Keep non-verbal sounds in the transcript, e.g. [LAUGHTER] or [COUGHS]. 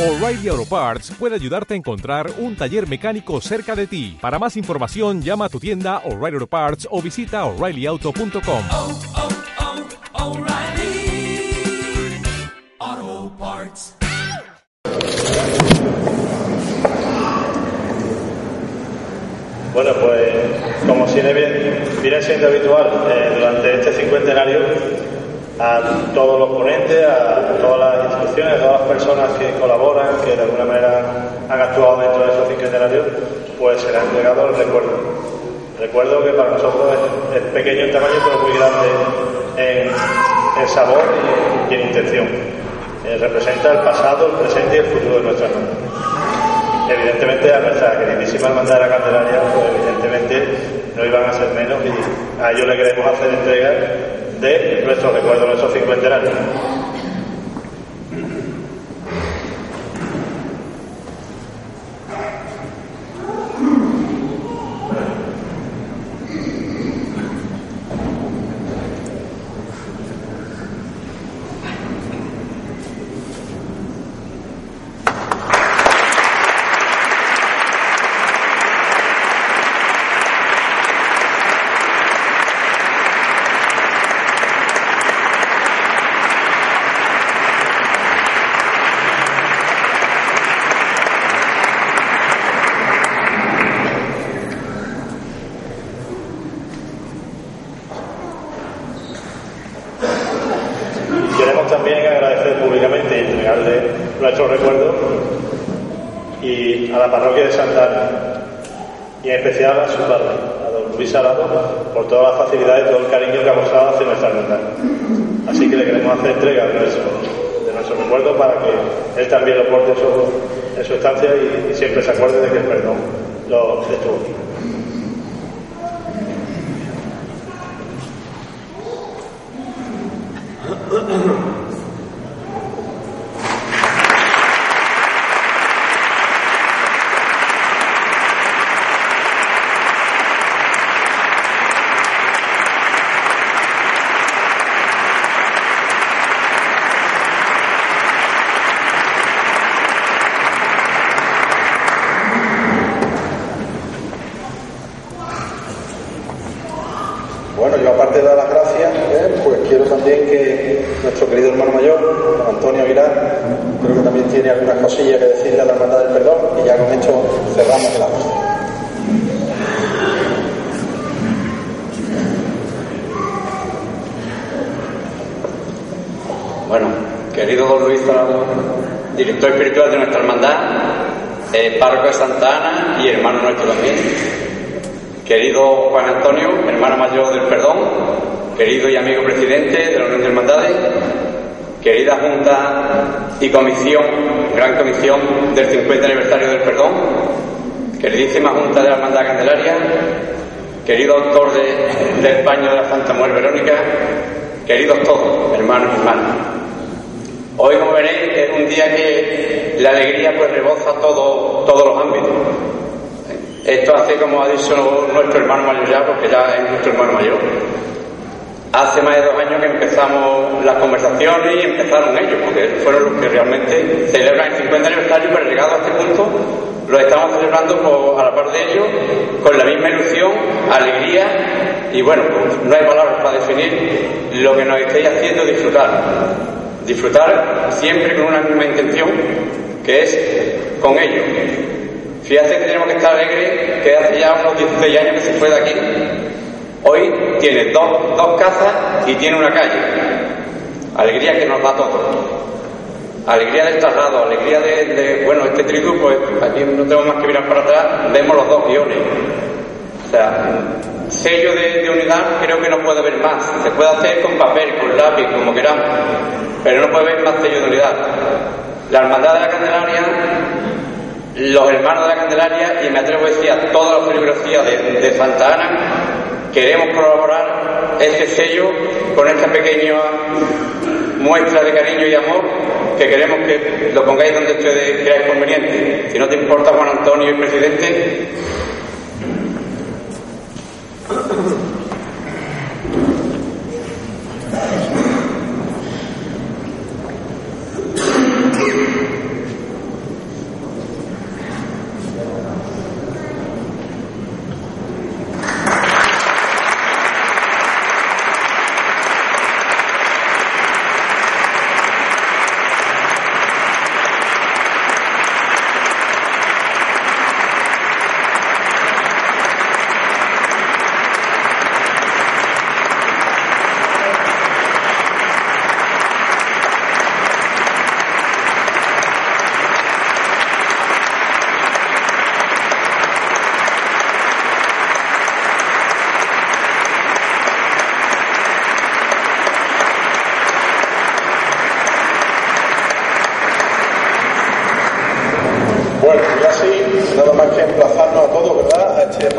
O'Reilly Auto Parts puede ayudarte a encontrar un taller mecánico cerca de ti. Para más información, llama a tu tienda O'Reilly Auto Parts o visita oreillyauto.com. oh, oh, Parts. Bueno, pues como viene, bien- viene siendo habitual eh, durante este cincuentenario, a todos los ponentes, a todas las instituciones, a todas las personas que colaboran, que de alguna manera han actuado dentro de esos cincuentenarios, pues será entregado el recuerdo. Recuerdo que para nosotros es, pequeño en tamaño, pero muy grande en, sabor y, y en intención. Eh, representa el pasado, el presente y el futuro de nuestra hermandad evidentemente a nuestra queridísima hermandad de la Candelaria, pues evidentemente no iban a ser menos y a ellos le queremos hacer entrega de nuestros recuerdos, nuestros cincuentenarios. Y queremos también agradecer públicamente y entregarle nuestros recuerdos y a la parroquia de Santa Ana y en especial a su padre, a don Luis Arado, por todas las facilidades y todo el cariño que ha mostrado hacia nuestra hermandad. Así que le queremos hacer entrega de nuestro, de nuestro recuerdo para que él también lo porte en su, estancia y, y siempre se acuerde de que el perdón lo estuvo aquí. [COUGHS] Bueno, yo aparte de dar las gracias, eh, pues quiero también que nuestro querido hermano mayor, don Antonio Aguilar, creo que también tiene algunas cosillas que decirle a la Hermandad del Perdón y ya con esto cerramos el acto. Bueno, querido don Luis director espiritual de nuestra hermandad, eh, párroco de Santa Ana y hermano nuestro también. Querido Juan Antonio, hermano mayor del perdón, querido y amigo presidente de la Unión de Hermandades, querida Junta y Comisión, Gran Comisión del 50 aniversario del perdón, queridísima Junta de la Hermandad Candelaria, querido autor de, del paño de la Santa Mujer Verónica, queridos todos, hermanos y hermanas. Hoy, como veréis, es un día que la alegría pues reboza todo, todos los ámbitos. Esto hace, como ha dicho nuestro hermano mayor ya, porque ya es nuestro hermano mayor. Hace más de dos años que empezamos las conversaciones y empezaron ellos, porque fueron los que realmente celebran el 50 aniversario, pero llegado a este punto lo estamos celebrando a la par de ellos, con la misma ilusión, alegría y bueno, pues no hay palabras para definir lo que nos estáis haciendo disfrutar. Disfrutar siempre con una misma intención, que es con ellos. Fíjate que tenemos que estar alegres, que hace ya unos 16 años que se fue de aquí. Hoy tiene dos, dos casas y tiene una calle. Alegría que nos da todo. Alegría del traslado, alegría de, de- bueno, este trigo, pues aquí no tengo más que mirar para atrás, vemos los dos guiones. O sea, sello de, unidad creo que no puede haber más. Se puede hacer con papel, con lápiz, como queramos, pero no puede haber más sello de unidad. La Hermandad de la Candelaria, los hermanos de la Candelaria, y me atrevo a decir a toda la de, de Santa Ana, queremos colaborar ese sello con esta pequeña muestra de cariño y amor que queremos que lo pongáis donde ustedes creáis conveniente. Si no te importa, Juan Antonio y presidente, nada más que emplazarnos a todos, ¿verdad? Este